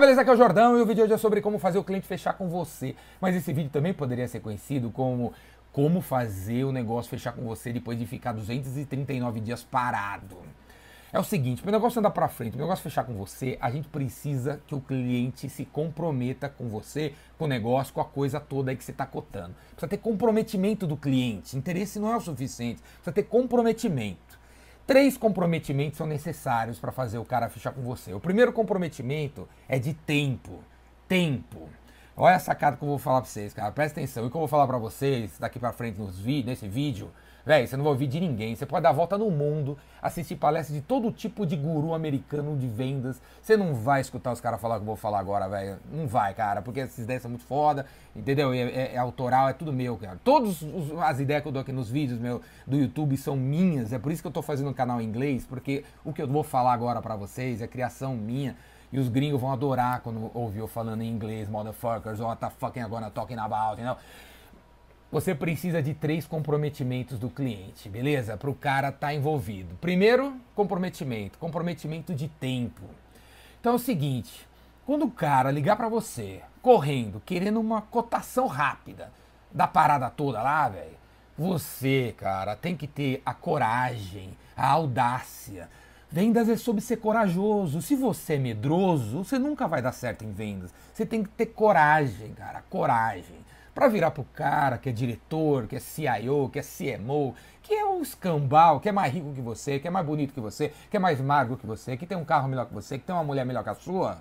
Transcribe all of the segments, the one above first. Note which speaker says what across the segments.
Speaker 1: beleza? Aqui é o Jordão e o vídeo de hoje é sobre como fazer o cliente fechar com você. Mas esse vídeo também poderia ser conhecido como como fazer o negócio fechar com você depois de ficar 239 dias parado. É o seguinte, para o negócio andar para frente, para o negócio fechar com você, a gente precisa que o cliente se comprometa com você, com o negócio, com a coisa toda aí que você está cotando. Precisa ter comprometimento do cliente. Interesse não é o suficiente, precisa ter comprometimento. Três comprometimentos são necessários para fazer o cara fechar com você. O primeiro comprometimento é de tempo. Tempo. Olha a sacada que eu vou falar para vocês, cara. Presta atenção. E o que eu vou falar para vocês daqui para frente nos nesse vídeo Véi, você não vai ouvir de ninguém. Você pode dar a volta no mundo, assistir palestras de todo tipo de guru americano de vendas. Você não vai escutar os caras falar o que eu vou falar agora, velho. Não vai, cara, porque essas ideias são muito foda, entendeu? É, é, é autoral, é tudo meu, cara. Todas as ideias que eu dou aqui nos vídeos meu, do YouTube são minhas. É por isso que eu tô fazendo um canal em inglês, porque o que eu vou falar agora para vocês é criação minha. E os gringos vão adorar quando ouvir eu falando em inglês, motherfuckers, what the fucking I'm gonna talking about, know? você precisa de três comprometimentos do cliente, beleza? Para o cara estar tá envolvido. Primeiro, comprometimento, comprometimento de tempo. Então é o seguinte, quando o cara ligar para você, correndo, querendo uma cotação rápida da parada toda lá, velho, você, cara, tem que ter a coragem, a audácia. Vendas é sobre ser corajoso. Se você é medroso, você nunca vai dar certo em vendas. Você tem que ter coragem, cara, coragem para virar pro cara que é diretor, que é CIO, que é CMO, que é um escambau, que é mais rico que você, que é mais bonito que você, que é mais magro que você, que tem um carro melhor que você, que tem uma mulher melhor que a sua,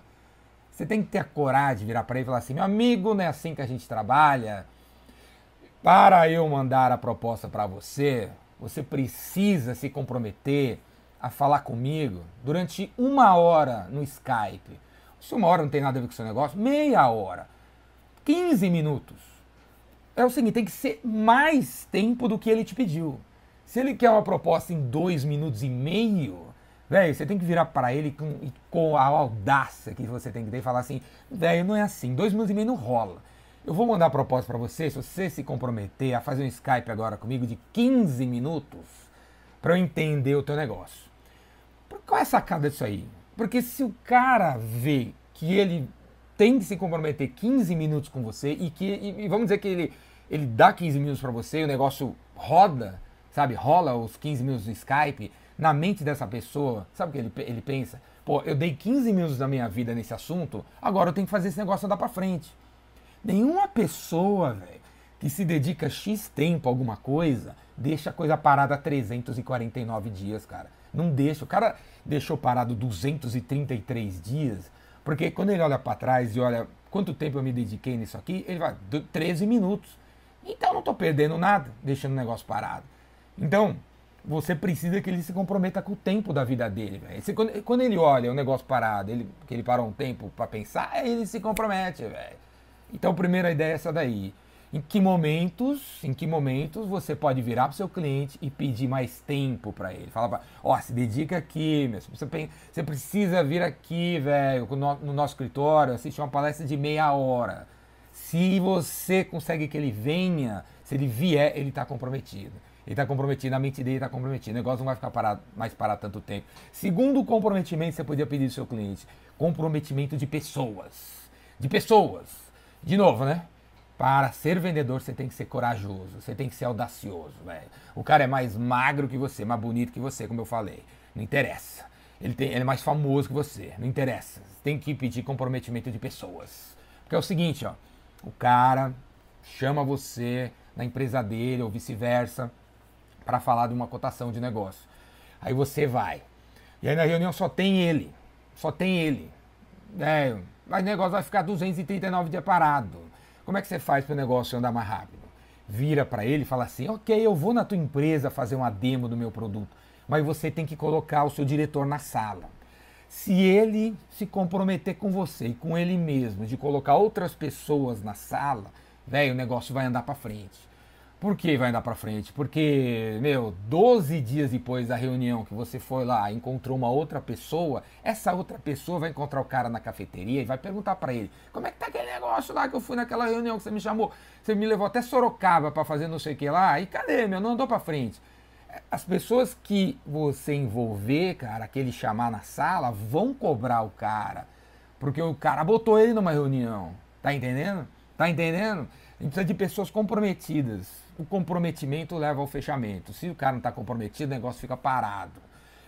Speaker 1: você tem que ter a coragem de virar para ele e falar assim: meu amigo, não é assim que a gente trabalha. Para eu mandar a proposta para você, você precisa se comprometer a falar comigo durante uma hora no Skype. Se uma hora não tem nada a ver com o seu negócio, meia hora, 15 minutos é o seguinte, tem que ser mais tempo do que ele te pediu. Se ele quer uma proposta em dois minutos e meio, velho, você tem que virar para ele com, com a audácia que você tem que ter e falar assim, velho, não é assim, dois minutos e meio não rola. Eu vou mandar a proposta para você, se você se comprometer a fazer um Skype agora comigo de 15 minutos para eu entender o teu negócio. Qual é a sacada disso aí? Porque se o cara vê que ele tem que se comprometer 15 minutos com você e que e, e vamos dizer que ele, ele dá 15 minutos para você, o negócio roda, sabe? Rola os 15 minutos do Skype na mente dessa pessoa. Sabe o que ele, ele pensa? Pô, eu dei 15 minutos da minha vida nesse assunto, agora eu tenho que fazer esse negócio andar para frente. Nenhuma pessoa, velho, que se dedica X tempo a alguma coisa, deixa a coisa parada 349 dias, cara. Não deixa. O cara deixou parado 233 dias porque quando ele olha para trás e olha quanto tempo eu me dediquei nisso aqui, ele vai 13 minutos. Então não estou perdendo nada, deixando o negócio parado. Então, você precisa que ele se comprometa com o tempo da vida dele. Véio. Quando, quando, ele olha o negócio parado, ele, que ele parou um tempo para pensar, ele se compromete, velho. Então, a primeira ideia é essa daí. Em que momentos, em que momentos você pode virar para o seu cliente e pedir mais tempo para ele? Fala, ó, oh, se dedica aqui, meu, você, precisa vir aqui, velho, no nosso escritório, assistir uma palestra de meia hora. Se você consegue que ele venha, se ele vier, ele está comprometido. Ele está comprometido, a mente dele está comprometida. O negócio não vai ficar parado, mais parado tanto tempo. Segundo comprometimento, você podia pedir do seu cliente: comprometimento de pessoas. De pessoas. De novo, né? Para ser vendedor, você tem que ser corajoso, você tem que ser audacioso, velho. O cara é mais magro que você, mais bonito que você, como eu falei. Não interessa. Ele, tem, ele é mais famoso que você, não interessa. Você tem que pedir comprometimento de pessoas. Porque é o seguinte, ó. O cara chama você na empresa dele ou vice-versa para falar de uma cotação de negócio. Aí você vai. E aí na reunião só tem ele. Só tem ele. É, mas o negócio vai ficar 239 dias parado. Como é que você faz para o negócio andar mais rápido? Vira para ele e fala assim: ok, eu vou na tua empresa fazer uma demo do meu produto, mas você tem que colocar o seu diretor na sala. Se ele se comprometer com você e com ele mesmo de colocar outras pessoas na sala, velho, o negócio vai andar para frente. Por que vai andar para frente? Porque, meu, 12 dias depois da reunião que você foi lá, encontrou uma outra pessoa, essa outra pessoa vai encontrar o cara na cafeteria e vai perguntar para ele: "Como é que tá aquele negócio lá que eu fui naquela reunião que você me chamou? Você me levou até Sorocaba para fazer não sei o que lá, e cadê, meu? Não andou para frente". As pessoas que você envolver, cara, que ele chamar na sala, vão cobrar o cara Porque o cara botou ele numa reunião. Tá entendendo? Tá entendendo? A gente precisa de pessoas comprometidas. O comprometimento leva ao fechamento. Se o cara não está comprometido, o negócio fica parado.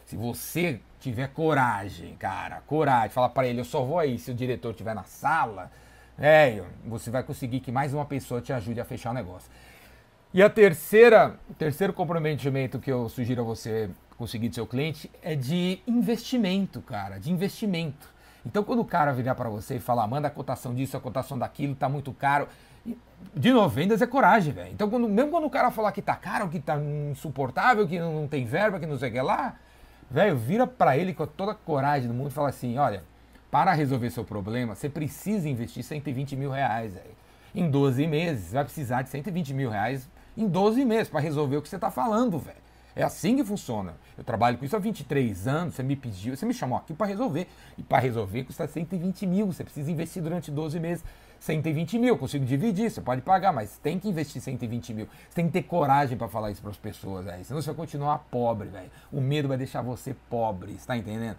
Speaker 1: Se você tiver coragem, cara, coragem, falar para ele, eu só vou aí se o diretor estiver na sala, é, você vai conseguir que mais uma pessoa te ajude a fechar o negócio. E a terceira, o terceiro comprometimento que eu sugiro a você conseguir do seu cliente é de investimento, cara, de investimento. Então, quando o cara virar para você e falar, manda a cotação disso, a cotação daquilo, tá muito caro, de novo, vendas é coragem, velho. Então, quando, mesmo quando o cara falar que tá caro, que tá insuportável, que não tem verba, que não sei o que lá, velho, vira para ele com toda a coragem do mundo e fala assim: olha, para resolver seu problema, você precisa investir 120 mil reais, velho. Em 12 meses, vai precisar de 120 mil reais em 12 meses para resolver o que você tá falando, velho. É assim que funciona. Eu trabalho com isso há 23 anos, você me pediu, você me chamou aqui para resolver. E para resolver custa 120 mil, você precisa investir durante 12 meses. 120 mil, consigo dividir, você pode pagar, mas tem que investir 120 mil. Você tem que ter coragem para falar isso para as pessoas, velho. Senão você vai continuar pobre, velho. O medo vai deixar você pobre, está entendendo?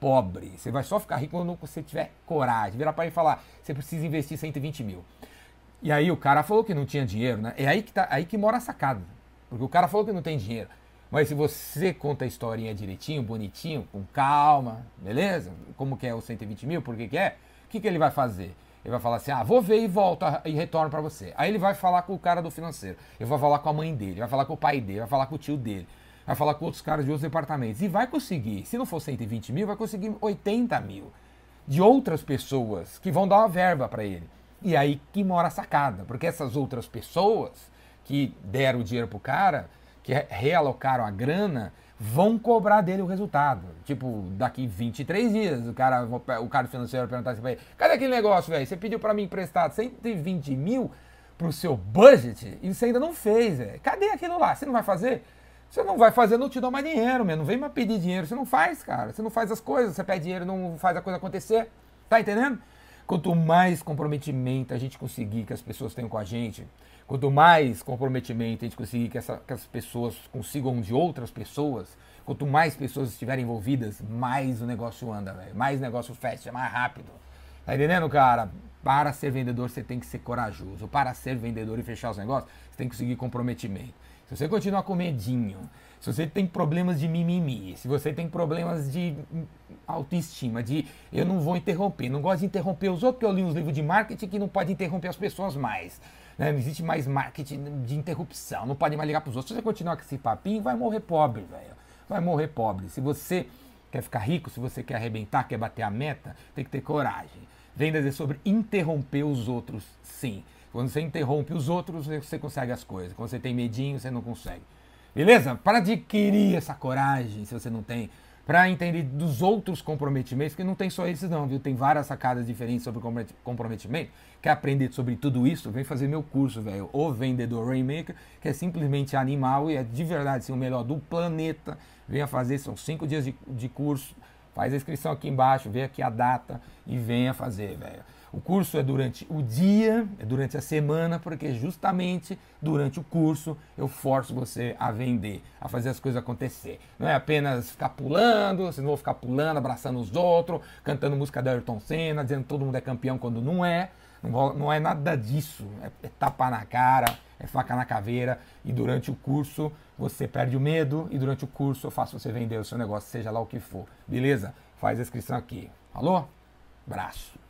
Speaker 1: Pobre. Você vai só ficar rico quando você tiver coragem. Virar para ele e falar, você precisa investir 120 mil. E aí o cara falou que não tinha dinheiro, né? É aí que, tá, aí que mora a sacada. Porque o cara falou que não tem dinheiro. Mas se você conta a historinha direitinho, bonitinho, com calma, beleza? Como que é o 120 mil, por que, que é? O que, que ele vai fazer? Ele vai falar assim: ah, vou ver e volto e retorno para você. Aí ele vai falar com o cara do financeiro. Ele vai falar com a mãe dele, vai falar com o pai dele, vai falar com o tio dele, vai falar com outros caras de outros departamentos. E vai conseguir, se não for 120 mil, vai conseguir 80 mil de outras pessoas que vão dar uma verba para ele. E aí que mora a sacada, porque essas outras pessoas que deram o dinheiro pro cara, que realocaram a grana, vão cobrar dele o resultado. Tipo, daqui 23 dias, o cara, o cara financeiro vai perguntar assim pra ele, cadê aquele negócio, velho? Você pediu para mim emprestar 120 mil pro seu budget e você ainda não fez, velho. Cadê aquilo lá? Você não vai fazer? Você não vai fazer, não te dou mais dinheiro, meu. Não vem mais pedir dinheiro. Você não faz, cara. Você não faz as coisas. Você pede dinheiro, não faz a coisa acontecer. Tá entendendo? Quanto mais comprometimento a gente conseguir que as pessoas tenham com a gente, quanto mais comprometimento a gente conseguir que, essa, que as pessoas consigam de outras pessoas, quanto mais pessoas estiverem envolvidas, mais o negócio anda, véio. mais o negócio fecha, mais rápido. Tá entendendo, cara? Para ser vendedor, você tem que ser corajoso. Para ser vendedor e fechar os negócios, você tem que conseguir comprometimento. Se você continuar com medinho, se você tem problemas de mimimi, se você tem problemas de autoestima, de eu não vou interromper, não gosto de interromper os outros, porque eu li uns livros de marketing que não pode interromper as pessoas mais. Né? Não existe mais marketing de interrupção, não pode mais ligar para os outros. Se você continuar com esse papinho, vai morrer pobre, velho. Vai morrer pobre. Se você quer ficar rico, se você quer arrebentar, quer bater a meta, tem que ter coragem. Vendas é sobre interromper os outros, sim. Quando você interrompe os outros, você consegue as coisas. Quando você tem medinho, você não consegue. Beleza? Para adquirir essa coragem, se você não tem, para entender dos outros comprometimentos, que não tem só esses não, viu? Tem várias sacadas diferentes sobre comprometimento. Quer aprender sobre tudo isso? Vem fazer meu curso, velho, O Vendedor Rainmaker, que é simplesmente animal e é de verdade assim, o melhor do planeta. Venha fazer, são cinco dias de, de curso. Faz a inscrição aqui embaixo, vê aqui a data e venha fazer, velho. O curso é durante o dia, é durante a semana, porque justamente durante o curso eu forço você a vender, a fazer as coisas acontecer. Não é apenas ficar pulando, vocês não vão ficar pulando, abraçando os outros, cantando música da Ayrton Senna, dizendo que todo mundo é campeão quando não é. Não, é nada disso. É, é tapa na cara, é faca na caveira. E durante o curso você perde o medo. E durante o curso eu faço você vender o seu negócio, seja lá o que for. Beleza? Faz a inscrição aqui. Alô? Braço.